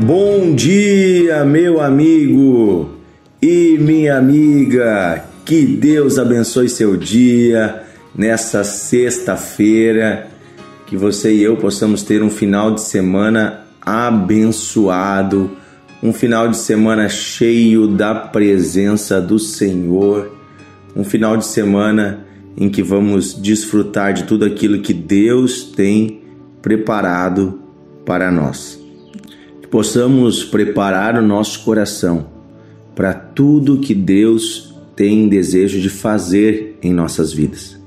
Bom dia, meu amigo e minha amiga. Que Deus abençoe seu dia nessa sexta-feira. Que você e eu possamos ter um final de semana abençoado, um final de semana cheio da presença do Senhor, um final de semana em que vamos desfrutar de tudo aquilo que Deus tem preparado para nós possamos preparar o nosso coração para tudo que Deus tem desejo de fazer em nossas vidas.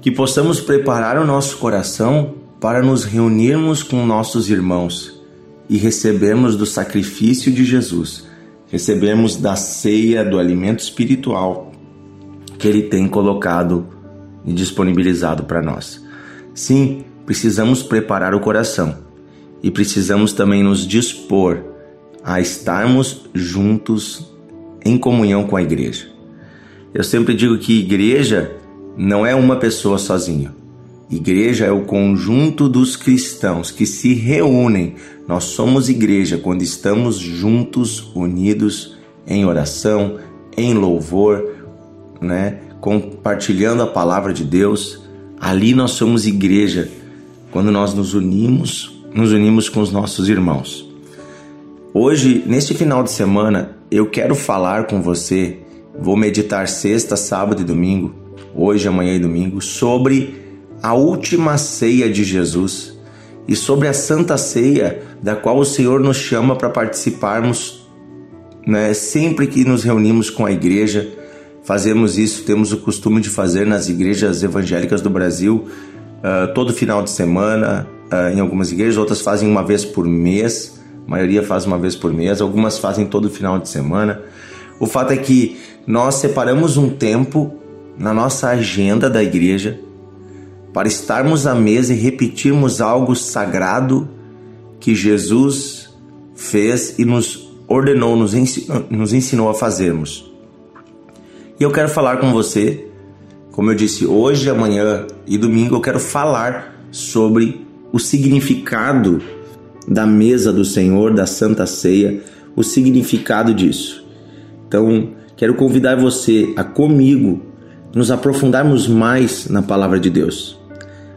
Que possamos preparar o nosso coração para nos reunirmos com nossos irmãos e recebermos do sacrifício de Jesus, recebermos da ceia do alimento espiritual que Ele tem colocado e disponibilizado para nós. Sim, precisamos preparar o coração e precisamos também nos dispor a estarmos juntos em comunhão com a igreja. Eu sempre digo que igreja não é uma pessoa sozinha. Igreja é o conjunto dos cristãos que se reúnem. Nós somos igreja quando estamos juntos, unidos em oração, em louvor, né? compartilhando a palavra de Deus. Ali nós somos igreja quando nós nos unimos nos unimos com os nossos irmãos. Hoje, neste final de semana, eu quero falar com você. Vou meditar sexta, sábado e domingo, hoje, amanhã e domingo, sobre a última ceia de Jesus e sobre a santa ceia da qual o Senhor nos chama para participarmos né, sempre que nos reunimos com a igreja. Fazemos isso, temos o costume de fazer nas igrejas evangélicas do Brasil uh, todo final de semana, em algumas igrejas, outras fazem uma vez por mês, a maioria faz uma vez por mês, algumas fazem todo final de semana. O fato é que nós separamos um tempo na nossa agenda da igreja para estarmos à mesa e repetirmos algo sagrado que Jesus fez e nos ordenou, nos ensinou, nos ensinou a fazermos. E eu quero falar com você, como eu disse, hoje, amanhã e domingo, eu quero falar sobre o significado da mesa do Senhor, da Santa Ceia, o significado disso. Então, quero convidar você a comigo nos aprofundarmos mais na palavra de Deus.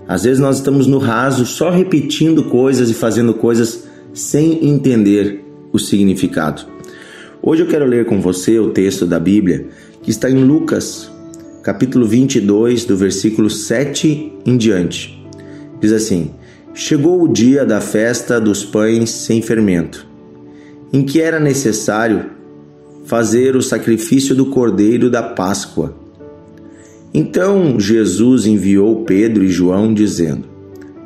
Às vezes nós estamos no raso só repetindo coisas e fazendo coisas sem entender o significado. Hoje eu quero ler com você o texto da Bíblia que está em Lucas, capítulo 22, do versículo 7 em diante. Diz assim: Chegou o dia da festa dos pães sem fermento, em que era necessário fazer o sacrifício do cordeiro da Páscoa. Então Jesus enviou Pedro e João, dizendo: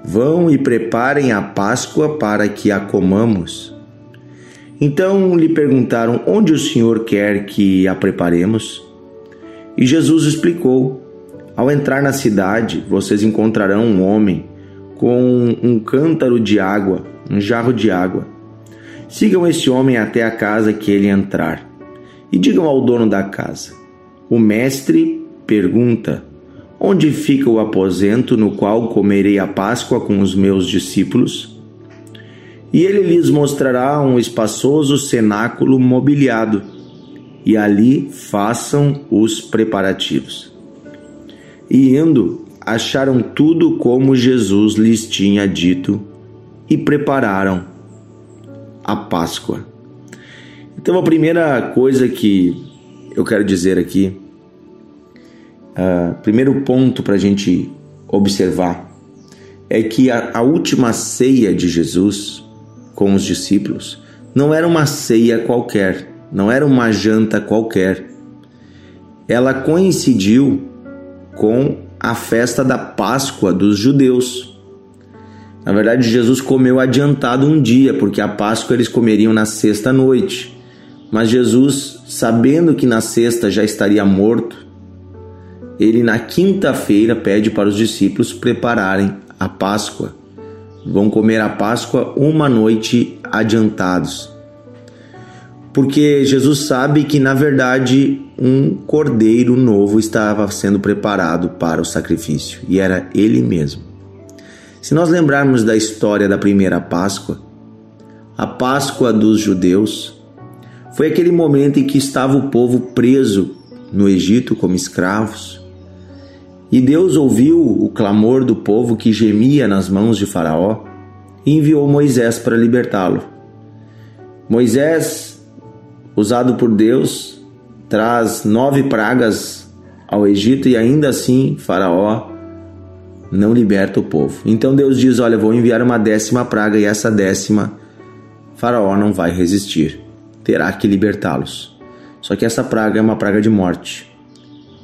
Vão e preparem a Páscoa para que a comamos. Então lhe perguntaram: Onde o Senhor quer que a preparemos? E Jesus explicou: Ao entrar na cidade, vocês encontrarão um homem com um cântaro de água, um jarro de água. Sigam esse homem até a casa que ele entrar e digam ao dono da casa: O mestre pergunta: Onde fica o aposento no qual comerei a Páscoa com os meus discípulos? E ele lhes mostrará um espaçoso cenáculo mobiliado, e ali façam os preparativos. E indo, acharam tudo como Jesus lhes tinha dito e prepararam a Páscoa. Então, a primeira coisa que eu quero dizer aqui, uh, primeiro ponto para a gente observar, é que a, a última ceia de Jesus com os discípulos não era uma ceia qualquer, não era uma janta qualquer. Ela coincidiu com a festa da Páscoa dos judeus. Na verdade, Jesus comeu adiantado um dia, porque a Páscoa eles comeriam na sexta noite. Mas Jesus, sabendo que na sexta já estaria morto, ele na quinta-feira pede para os discípulos prepararem a Páscoa. Vão comer a Páscoa uma noite adiantados porque Jesus sabe que na verdade um cordeiro novo estava sendo preparado para o sacrifício e era ele mesmo. Se nós lembrarmos da história da primeira Páscoa, a Páscoa dos judeus, foi aquele momento em que estava o povo preso no Egito como escravos. E Deus ouviu o clamor do povo que gemia nas mãos de Faraó e enviou Moisés para libertá-lo. Moisés, usado por Deus, traz nove pragas ao Egito e ainda assim Faraó não liberta o povo. Então Deus diz: Olha, vou enviar uma décima praga e essa décima Faraó não vai resistir, terá que libertá-los. Só que essa praga é uma praga de morte.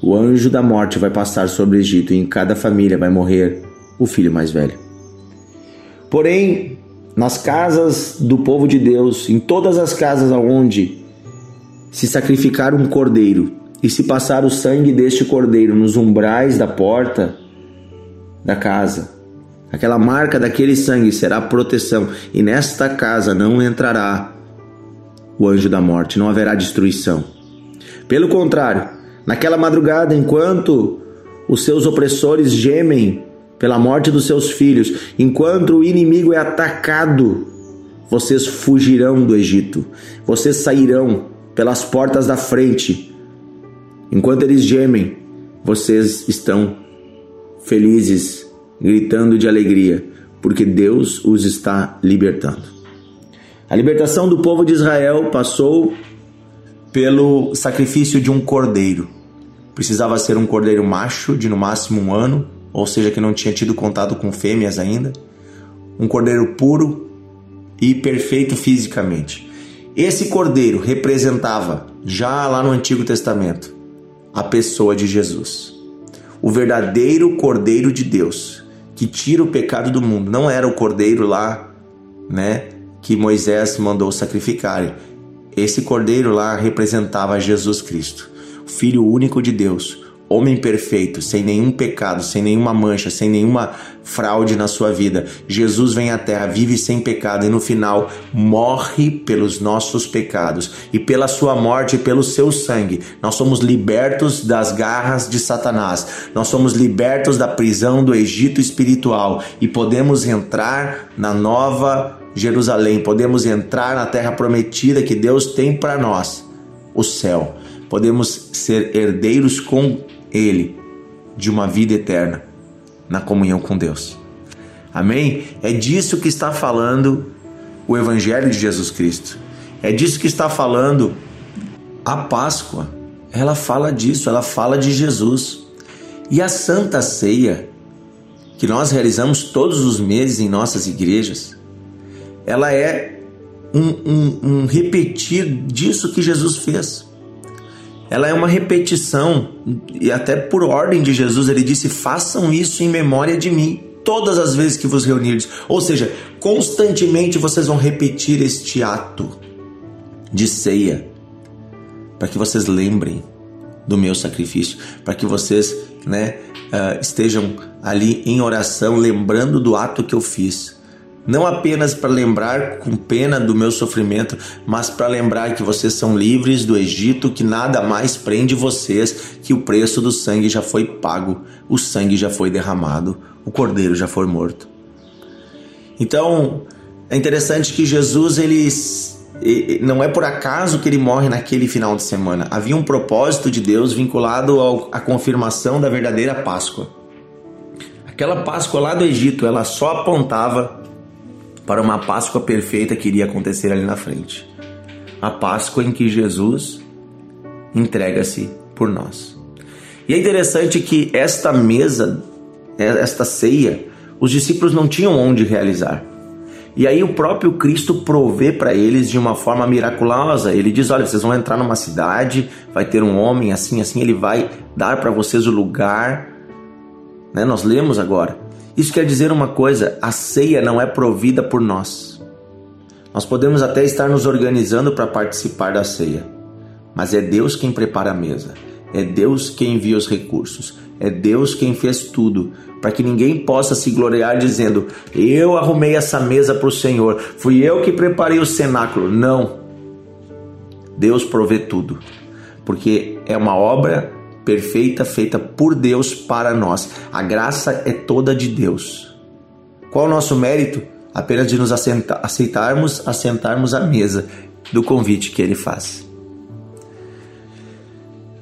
O anjo da morte vai passar sobre o Egito e em cada família vai morrer o filho mais velho. Porém, nas casas do povo de Deus, em todas as casas onde se sacrificar um cordeiro e se passar o sangue deste cordeiro nos umbrais da porta da casa, aquela marca daquele sangue será proteção, e nesta casa não entrará o anjo da morte, não haverá destruição. Pelo contrário, naquela madrugada, enquanto os seus opressores gemem pela morte dos seus filhos, enquanto o inimigo é atacado, vocês fugirão do Egito, vocês sairão pelas portas da frente. Enquanto eles gemem, vocês estão felizes, gritando de alegria, porque Deus os está libertando. A libertação do povo de Israel passou pelo sacrifício de um cordeiro. Precisava ser um cordeiro macho de no máximo um ano, ou seja, que não tinha tido contato com fêmeas ainda, um cordeiro puro e perfeito fisicamente. Esse cordeiro representava, já lá no Antigo Testamento, a pessoa de Jesus. O verdadeiro cordeiro de Deus, que tira o pecado do mundo. Não era o cordeiro lá, né, que Moisés mandou sacrificar. Esse cordeiro lá representava Jesus Cristo, o Filho único de Deus, homem perfeito, sem nenhum pecado, sem nenhuma mancha, sem nenhuma fraude na sua vida. Jesus vem à terra, vive sem pecado e no final morre pelos nossos pecados. E pela sua morte e pelo seu sangue, nós somos libertos das garras de Satanás. Nós somos libertos da prisão do Egito espiritual e podemos entrar na nova Jerusalém, podemos entrar na terra prometida que Deus tem para nós, o céu. Podemos ser herdeiros com ele de uma vida eterna na comunhão com Deus. Amém? É disso que está falando o Evangelho de Jesus Cristo. É disso que está falando a Páscoa. Ela fala disso, ela fala de Jesus. E a Santa Ceia, que nós realizamos todos os meses em nossas igrejas, ela é um, um, um repetir disso que Jesus fez ela é uma repetição, e até por ordem de Jesus, ele disse: façam isso em memória de mim, todas as vezes que vos reunirdes. Ou seja, constantemente vocês vão repetir este ato de ceia, para que vocês lembrem do meu sacrifício, para que vocês né, uh, estejam ali em oração, lembrando do ato que eu fiz não apenas para lembrar com pena do meu sofrimento, mas para lembrar que vocês são livres do Egito, que nada mais prende vocês, que o preço do sangue já foi pago, o sangue já foi derramado, o cordeiro já foi morto. Então, é interessante que Jesus ele não é por acaso que ele morre naquele final de semana. Havia um propósito de Deus vinculado à confirmação da verdadeira Páscoa. Aquela Páscoa lá do Egito, ela só apontava para uma Páscoa perfeita que iria acontecer ali na frente. A Páscoa em que Jesus entrega-se por nós. E é interessante que esta mesa, esta ceia, os discípulos não tinham onde realizar. E aí o próprio Cristo provê para eles de uma forma miraculosa. Ele diz: "Olha, vocês vão entrar numa cidade, vai ter um homem assim assim, ele vai dar para vocês o lugar". Né? Nós lemos agora. Isso quer dizer uma coisa: a ceia não é provida por nós. Nós podemos até estar nos organizando para participar da ceia, mas é Deus quem prepara a mesa, é Deus quem envia os recursos, é Deus quem fez tudo, para que ninguém possa se gloriar dizendo: Eu arrumei essa mesa para o Senhor, fui eu que preparei o cenáculo. Não. Deus provê tudo, porque é uma obra perfeita feita por Deus para nós. A graça é toda de Deus. Qual o nosso mérito? apenas de nos aceitarmos, assentarmos à mesa do convite que ele faz.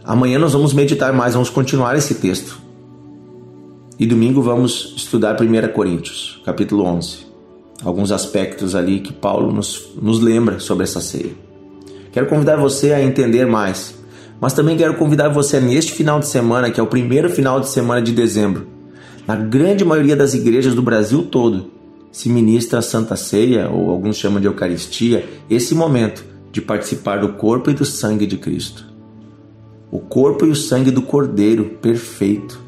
Amanhã nós vamos meditar mais, vamos continuar esse texto. E domingo vamos estudar 1 Coríntios, capítulo 11. Alguns aspectos ali que Paulo nos, nos lembra sobre essa ceia. Quero convidar você a entender mais, mas também quero convidar você neste final de semana, que é o primeiro final de semana de dezembro. Na grande maioria das igrejas do Brasil todo, se ministra a Santa Ceia, ou alguns chamam de Eucaristia, esse momento de participar do corpo e do sangue de Cristo. O corpo e o sangue do Cordeiro perfeito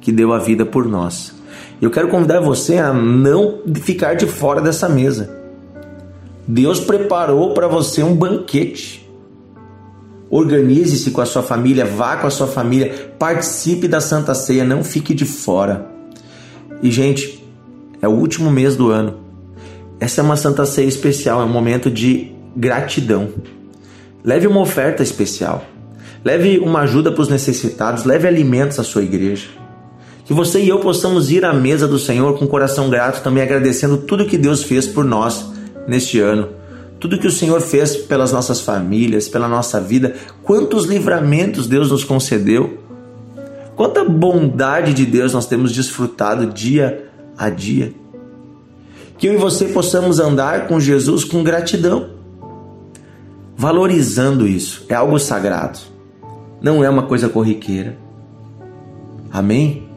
que deu a vida por nós. Eu quero convidar você a não ficar de fora dessa mesa. Deus preparou para você um banquete. Organize-se com a sua família, vá com a sua família, participe da Santa Ceia, não fique de fora. E, gente, é o último mês do ano. Essa é uma Santa Ceia especial, é um momento de gratidão. Leve uma oferta especial. Leve uma ajuda para os necessitados, leve alimentos à sua igreja. Que você e eu possamos ir à mesa do Senhor com coração grato, também agradecendo tudo que Deus fez por nós neste ano. Tudo que o Senhor fez pelas nossas famílias, pela nossa vida, quantos livramentos Deus nos concedeu, quanta bondade de Deus nós temos desfrutado dia a dia. Que eu e você possamos andar com Jesus com gratidão, valorizando isso, é algo sagrado, não é uma coisa corriqueira. Amém?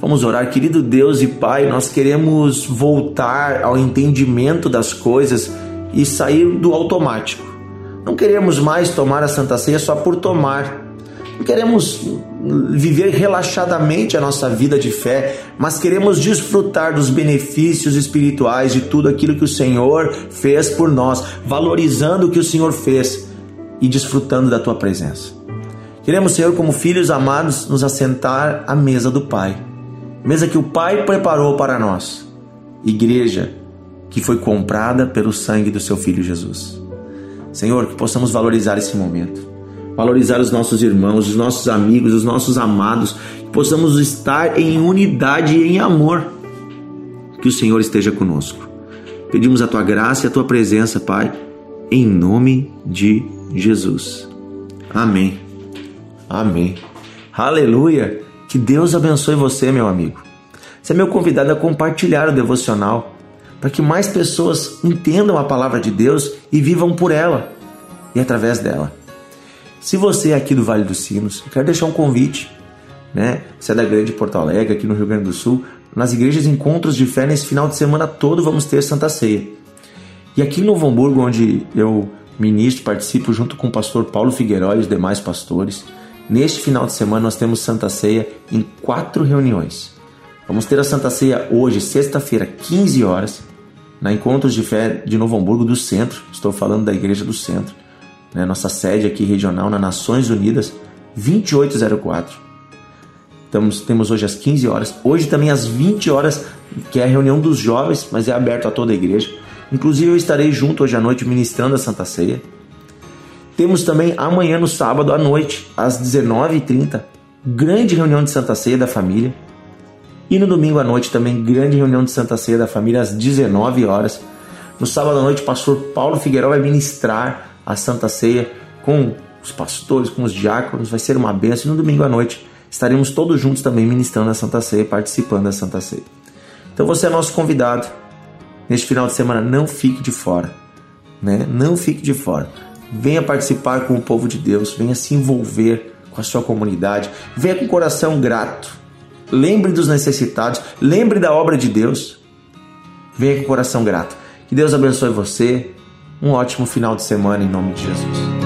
Vamos orar, querido Deus e Pai, nós queremos voltar ao entendimento das coisas e sair do automático. Não queremos mais tomar a Santa Ceia só por tomar. Não queremos viver relaxadamente a nossa vida de fé, mas queremos desfrutar dos benefícios espirituais de tudo aquilo que o Senhor fez por nós, valorizando o que o Senhor fez e desfrutando da tua presença. Queremos, Senhor, como filhos amados, nos assentar à mesa do Pai mesa que o Pai preparou para nós, igreja que foi comprada pelo sangue do seu Filho Jesus. Senhor, que possamos valorizar esse momento, valorizar os nossos irmãos, os nossos amigos, os nossos amados, que possamos estar em unidade e em amor. Que o Senhor esteja conosco. Pedimos a tua graça e a tua presença, Pai, em nome de Jesus. Amém. Amém. Aleluia. Que Deus abençoe você, meu amigo. Você é meu convidado a compartilhar o devocional para que mais pessoas entendam a palavra de Deus e vivam por ela e através dela. Se você é aqui do Vale dos Sinos, eu quero deixar um convite, né? Você é da Grande Porto Alegre, aqui no Rio Grande do Sul, nas igrejas Encontros de Fé, nesse final de semana todo vamos ter Santa Ceia. E aqui em Novo Hamburgo, onde eu ministro, participo junto com o pastor Paulo Figueiredo e os demais pastores, Neste final de semana nós temos Santa Ceia em quatro reuniões. Vamos ter a Santa Ceia hoje, sexta-feira, 15 horas, na Encontros de Fé de Novo Hamburgo do Centro. Estou falando da Igreja do Centro. Né? Nossa sede aqui regional na Nações Unidas, 2804. Estamos, temos hoje às 15 horas. Hoje também às 20 horas, que é a reunião dos jovens, mas é aberto a toda a igreja. Inclusive eu estarei junto hoje à noite ministrando a Santa Ceia. Temos também amanhã, no sábado à noite, às 19h30, grande reunião de Santa Ceia da família. E no domingo à noite também, grande reunião de Santa Ceia da família às 19 horas. No sábado à noite, o pastor Paulo Figueiredo vai ministrar a Santa Ceia com os pastores, com os diáconos, vai ser uma benção. E no domingo à noite estaremos todos juntos também ministrando a Santa Ceia, participando da Santa Ceia. Então você é nosso convidado. Neste final de semana, não fique de fora. Né? Não fique de fora. Venha participar com o povo de Deus, venha se envolver com a sua comunidade, venha com o coração grato. Lembre dos necessitados, lembre da obra de Deus. Venha com o coração grato. Que Deus abençoe você. Um ótimo final de semana em nome de Jesus.